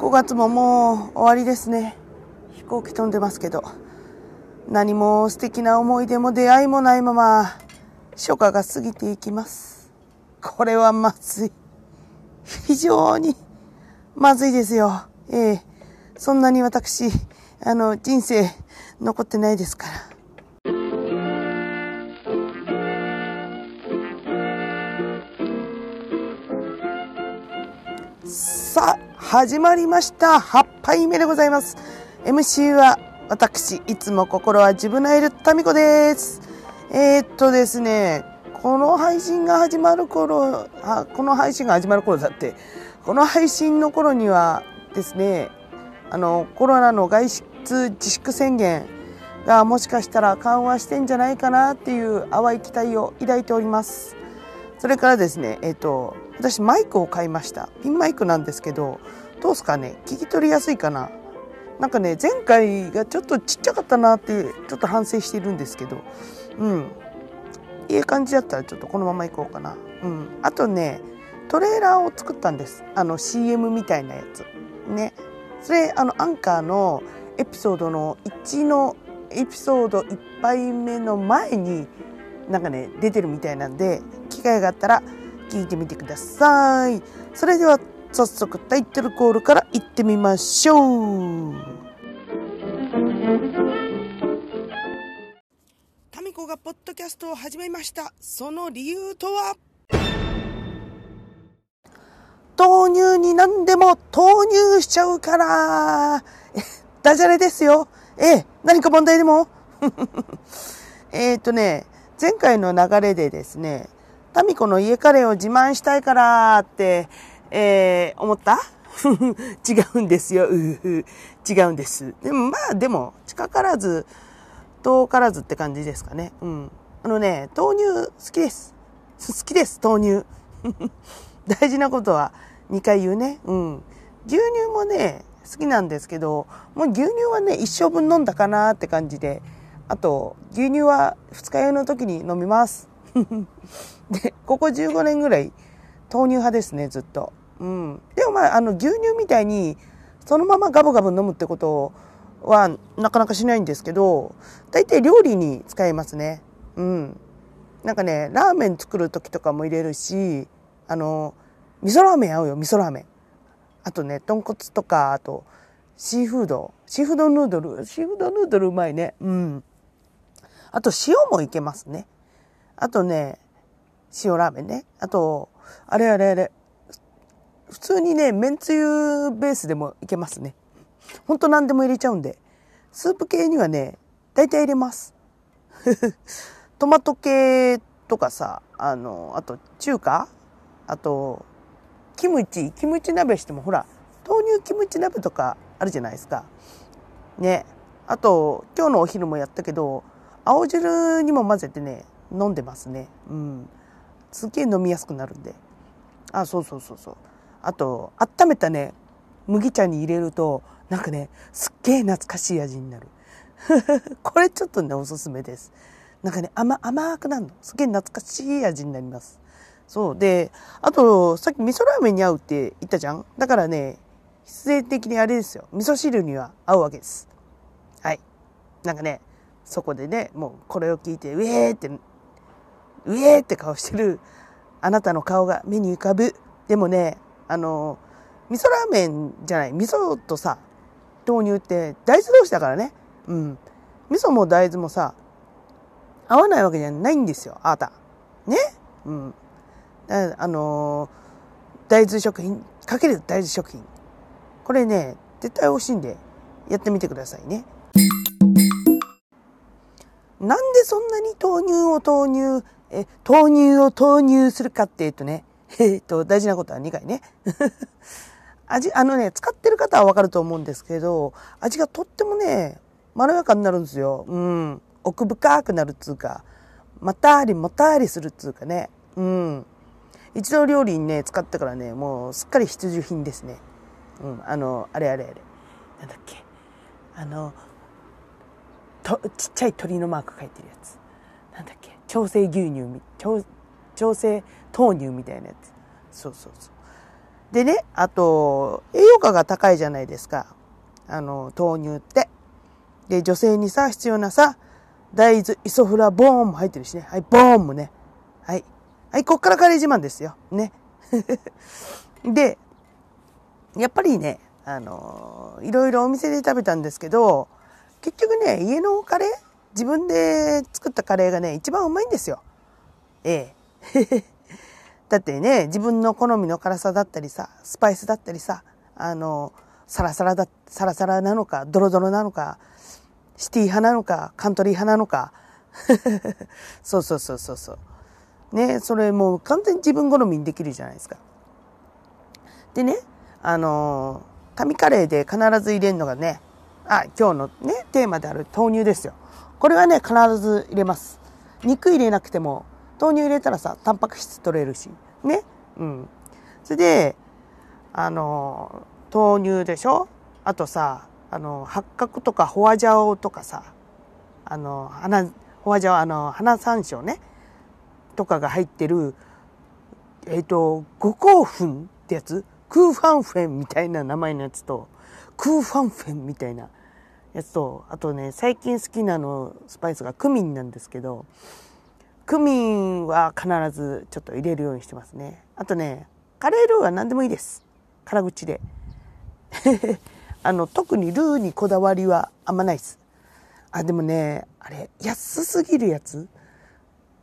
5月ももう終わりですね。飛行機飛んでますけど。何も素敵な思い出も出会いもないまま、初夏が過ぎていきます。これはまずい。非常にまずいですよ。ええ。そんなに私、あの、人生残ってないですから。さあ、始まりました。8杯目でございます。MC は私、いつも心は自分のいるタミコです。えー、っとですね、この配信が始まる頃、あ、この配信が始まる頃だって、この配信の頃にはですね、あの、コロナの外出自粛宣言がもしかしたら緩和してんじゃないかなっていう淡い期待を抱いております。それからですね、えっ、と、私マイクを買いました。ピンマイクなんですけど、どうすかね？聞き取りやすいかな？なんかね、前回がちょっとちっちゃかったなってちょっと反省してるんですけど、うん。いい感じだったらちょっとこのまま行こうかな。うん。あとね、トレーラーを作ったんです。あの CM みたいなやつ。ね。それ、あの、アンカーのエピソードの1のエピソード1杯目の前になんかね、出てるみたいなんで、機会があったら聞いてみてください。それでは早速タイトルコールから行ってみましょう。タミコがポッドキャストを始めました。その理由とは？豆乳に何でも投入しちゃうから。ダジャレですよ。ええ、何か問題でも？えっとね、前回の流れでですね、タミコの家カレーを自慢したいからって、えー、思った？違うんですよ。違うんです。でもまあでも、近からず、遠からずって感じですかね。うん。あのね、豆乳好きです。好きです、豆乳。大事なことは2回言うね。うん。牛乳もね、好きなんですけど、もう牛乳はね、一生分飲んだかなって感じで、あと、牛乳は二日酔いの時に飲みます。で、ここ15年ぐらい豆乳派ですね、ずっと。うん。でもまあ、あの、牛乳みたいに、そのままガブガブ飲むってことはなかなかしないんですけど、大体料理に使えますね。うん。なんかね、ラーメン作る時とかも入れるし、あの、味噌ラーメン合うよ、味噌ラーメン。あとね、豚骨とか、あと、シーフード。シーフードヌードル。シーフードヌードルうまいね。うん。あと、塩もいけますね。あとね、塩ラーメンね。あと、あれあれあれ。普通にね、めんつゆベースでもいけますね。ほんと何でも入れちゃうんで。スープ系にはね、大体入れます。トマト系とかさ、あの、あと中華？あと、キムチ、キムチ鍋してもほら、豆乳キムチ鍋とかあるじゃないですか。ね。あと、今日のお昼もやったけど、青汁にも混ぜてね、飲んでますね。うん。すっげえ飲みやすくなるんで。あ、そうそうそうそう。あと、温めたね、麦茶に入れると、なんかね、すっげえ懐かしい味になる。これちょっとね、おすすめです。なんかね、甘、甘くなるの。すっげえ懐かしい味になります。そう。で、あと、さっき味噌ラーメンに合うって言ったじゃんだからね、必然的にあれですよ。味噌汁には合うわけです。はい。なんかね、そこでね、もうこれを聞いて、ウェーって、ウェーって顔してるあなたの顔が目に浮かぶ。でもね、あの、味噌ラーメンじゃない、味噌とさ、豆乳って大豆同士だからね。うん。味噌も大豆もさ、合わないわけじゃないんですよ、あなた。ね？うん。あの大豆食品、かける大豆食品。これね、絶対美味しいんで、やってみてくださいね。なんでそんなに豆乳を投入、え、豆乳を投入するかっていうとね、えっと、大事なことは2回ね。味、あのね、使ってる方はわかると思うんですけど、味がとってもね、まろやかになるんですよ。うん。奥深くなるっつうか、またありもたありするっつうかね。うん。一度料理にね、使ってからね、もうすっかり必需品ですね。うん。あの、あれあれあれ。なんだっけ。あの、とちっちゃい鳥のマーク書いてるやつ調整牛乳調調整豆乳みたいなやつそうそうそうでね、あと、栄養価が高いじゃないですか。あの、豆乳って。で、女性にさ、必要なさ、大豆、イソフラボーンも入ってるしね。はい、ボーンもね。はい。はい、こっからカレー自慢ですよ。ね。で、やっぱりね、あの、いろいろお店で食べたんですけど、結局ね、家のカレー自分で作ったカレーがね、一番うまいんですよ。ええ。だってね、自分の好みの辛さだったりさ、スパイスだったりさ、あの、サラサラだ、サラサラなのか、ドロドロなのか、シティ派なのか、カントリー派なのか。そうそうそうそうそう。ね、それもう完全に自分好みにできるじゃないですか。でね、あの、神カレーで必ず入れるのがね、あ、今日のね、テーマである豆乳ですよ。これはね、必ず入れます。肉入れなくても豆乳入れたらさ、タンパク質取れるし。ね。うん。それで、あの、豆乳でしょ？あとさ、あの、八角とかホワジャオとかさ、あの、花、ホワジャオ、あの、花山椒ね、とかが入ってる、えっ、ー、と、五香粉ってやつ？クーファンフェンみたいな名前のやつと、クーファンフェンみたいなやつと、あとね、最近好きなの、スパイスがクミンなんですけど、クミンは必ずちょっと入れるようにしてますね。あとね、カレールーは何でもいいです。辛口で。あの、特にルーにこだわりはあんまないです。あ、でもね、あれ、安すぎるやつ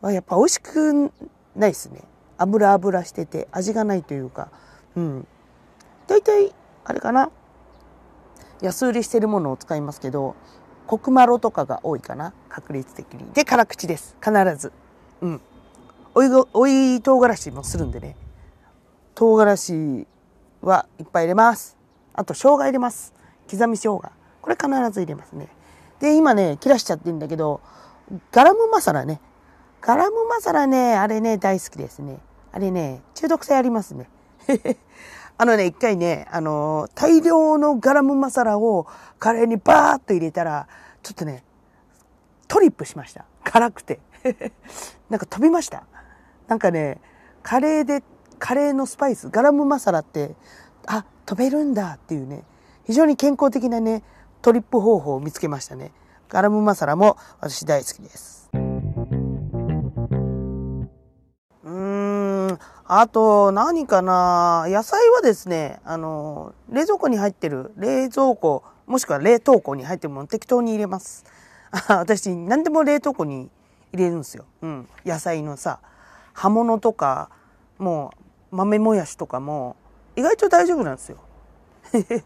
はやっぱ美味しくないですね。油油してて味がないというか、うん。大体、あれかな。安売りしてるものを使いますけど、コクマロとかが多いかな。確率的に。で、辛口です。必ず。うん。おいご、おい唐辛子もするんでね。唐辛子はいっぱい入れます。あと生姜入れます。刻み生姜。これ必ず入れますね。で、今ね、切らしちゃってんだけど、ガラムマサラね。ガラムマサラね、あれね、大好きですね。あれね、中毒性ありますね。あのね、一回ね、あのー、大量のガラムマサラをカレーにバーッと入れたら、ちょっとね、トリップしました。辛くて。なんか飛びました。なんかね、カレーで、カレーのスパイス、ガラムマサラって、あ、飛べるんだっていうね、非常に健康的なね、トリップ方法を見つけましたね。ガラムマサラも私大好きです。あと何かな野菜はですね、あの、冷蔵庫に入ってる、冷蔵庫、もしくは冷凍庫に入ってるもの適当に入れます。私、何でも冷凍庫に入れるんですよ。うん。野菜のさ、葉物とか、もう豆もやしとかも、意外と大丈夫なんですよ。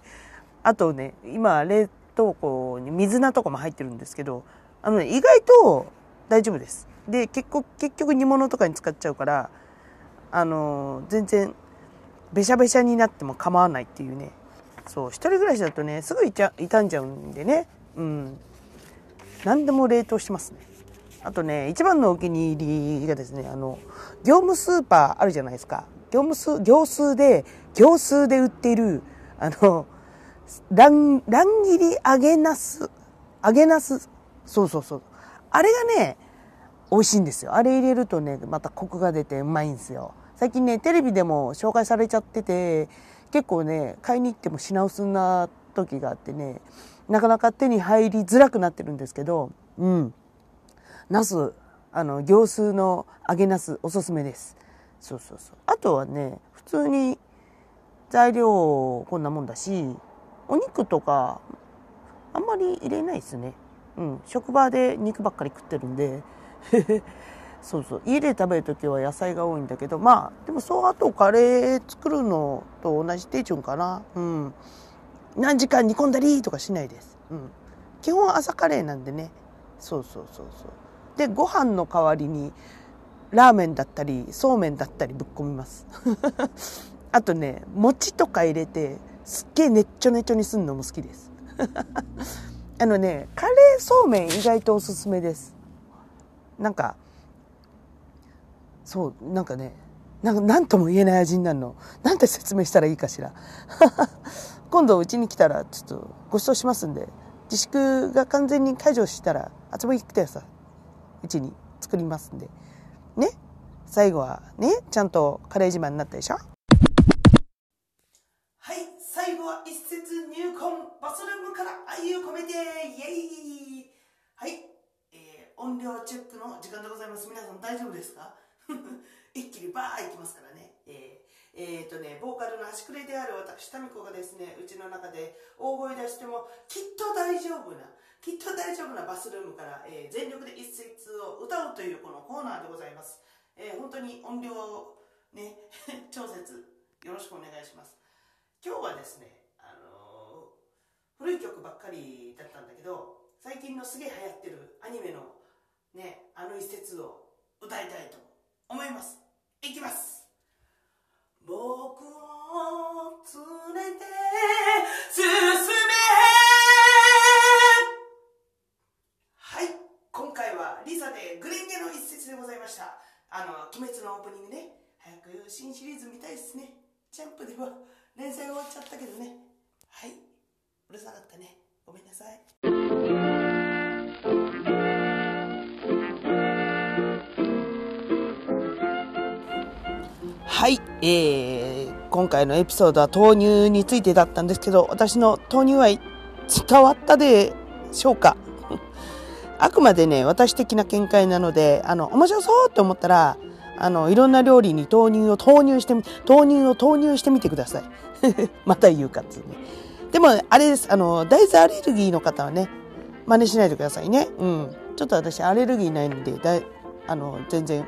あとね、今、冷凍庫に水菜とかも入ってるんですけど、あのね、意外と大丈夫です。で、結構、結局煮物とかに使っちゃうから、あの全然、べしゃべしゃになっても構わないっていうね。そう、一人暮らしだとね、すぐいちゃ傷んじゃうんでね。うん。何でも冷凍してますね。あとね、一番のお気に入りがですね、あの、業務スーパーあるじゃないですか。業務数、業数で、業数で売っている、あの、乱、乱切り揚げなす、揚げなす、そうそうそう。あれがね、美味しいんですよ。あれ入れるとね、またコクが出てうまいんですよ。最近ね、テレビでも紹介されちゃってて、結構ね、買いに行っても品薄な時があってね、なかなか手に入りづらくなってるんですけど、うん。ナス、あの、行数の揚げナスおすすめです。そうそうそう。あとはね、普通に材料こんなもんだし、お肉とか、あんまり入れないですね。うん。職場で肉ばっかり食ってるんで、そうそう。家で食べるときは野菜が多いんだけど、まあ、でもそう、あとカレー作るのと同じ手順かな。うん。何時間煮込んだりとかしないです。うん。基本朝カレーなんでね。そうそうそうそう。でご飯の代わりにラーメンだったりそうめんだったりぶっ込みます あとね餅とか入れてすっげえねっちょねちょにすんのも好きです あのねカレーそうめん意外とおすすめですなんかそうなんかねなんか何とも言えない味になるの。なんて説明したらいいかしら。今度うちに来たらちょっとご馳走しますんで自粛が完全に解除したら集まり来てくださうちに作りますんで。ね？最後はね、ちゃんとカレー自慢になったでしょ？はい最後は一節入魂バスルームから愛を込めてイエイ。はい、えー、音量チェックの時間でございます。皆さん大丈夫ですか？一気にバーいきますからね。えー、えー、とねボーカルの端くれである私タミコがですねうちの中で大声出してもきっと大丈夫なきっと大丈夫なバスルームから、えー、全力で一節を歌うというこのコーナーでございます、えー、本当に音量をね 調節よろしくお願いします。今日はですね、あのー、古い曲ばっかりだったんだけど最近のすげえ流行ってるアニメのねあの一節を歌いたいと思思います。いきます。僕を連れて進め。はい。今回はリサでグレンゲの一節でございました。あの鬼滅のオープニングね。早く新シリーズ見たいっすね。ジャンプでは連載終わっちゃったけどね。はい。うるさかったね。ごめんなさい。はい、えー、今回のエピソードは豆乳についてだったんですけど私の豆乳愛伝わったでしょうか？あくまでね私的な見解なのであの面白そうって思ったらあの、いろんな料理に豆乳を投入してみ、豆乳を投入してみてください。また言うかっつうね。でも、あれです。あの、大豆アレルギーの方はね、真似しないでくださいね。うん。ちょっと私アレルギーないので、だいあの、全然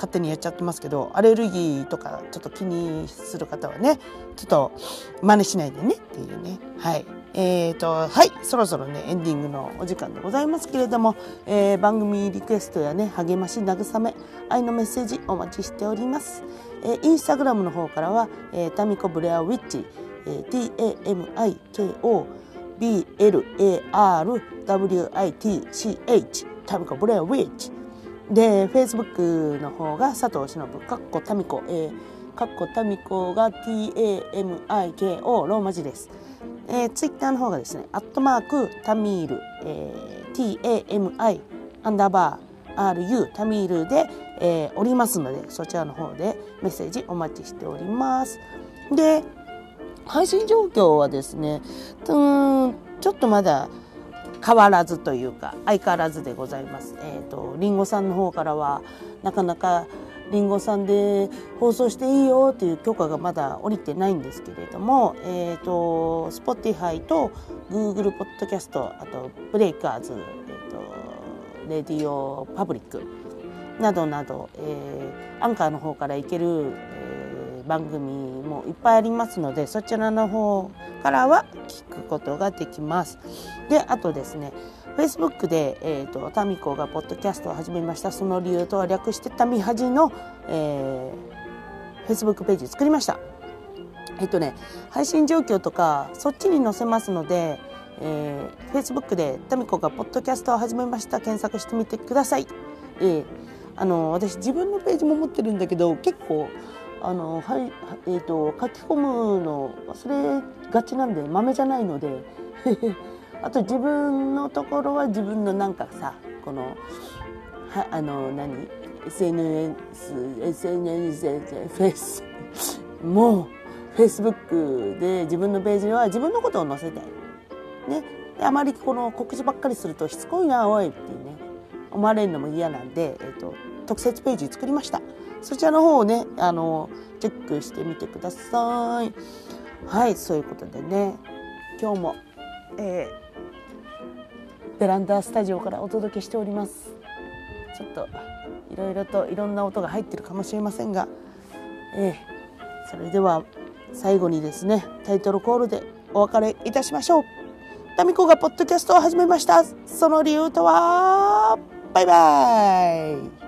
勝手にやっちゃってますけど、アレルギーとかちょっと気にする方はね、ちょっと真似しないでねっていうね。はい。えーと、はい、そろそろね、エンディングのお時間でございますけれども、えー、番組リクエストやね、励まし、慰め、愛のメッセージお待ちしております。えー、インスタグラムの方からは、えー、タミコブレアウィッチ、えー、TAMIKO BLARWITCH タミコブレアウィッチで、Facebook の方が佐藤忍、かっこタミコ、えー、かっこタミコが TAMIKO ローマ字です。えー、ツイッターの方がですね、アットマークタミール、えー、TAMI アンダーバー RU タミールで、えー、おりますので、そちらの方でメッセージお待ちしております。で、配信状況はですね、うんちょっとまだ変わらずというか相変わらずでございます。えっ、ー、とりんごさんの方からはなかなかりんごさんで放送していいよっていう許可がまだ降りてないんですけれども、えーと、Spotify と Google ポッドキャストあとブレイカーズ、えーと、レディオパブリックなどなど、えー、アンカーの方から行ける、え、番組もいっぱいありますのでそちらの方からは聞くことができます。であとですね Facebook で、えーと、タミコがポッドキャストを始めました。その理由とは略してタミハジの、えー、Facebook ページ作りました。えっ、ー、とね配信状況とかそっちに載せますので、えー、Facebook でタミコがポッドキャストを始めました。検索してみてください、えー、あの私自分のページも持ってるんだけど結構あのはいえーと、と書き込むの忘れがちなんで豆じゃないので あと自分のところは自分のなんかさこのはあの何 SNS SNS フェイスもうフェイスブックで自分のページには自分のことを載せたい。ね、あまりこの告知ばっかりするとしつこいなおいってね思われるのも嫌なんで、えーと、特設ページ作りましたそちらの方をねあのチェックしてみてください。はいそういうことでね。今日も、えーベランダスタジオからお届けしております。ちょっといろいろといろんな音が入ってるかもしれませんが、えー、それでは最後にですねタイトルコールでお別れいたしましょう。タミコがポッドキャストを始めました。その理由とは？バイバイ。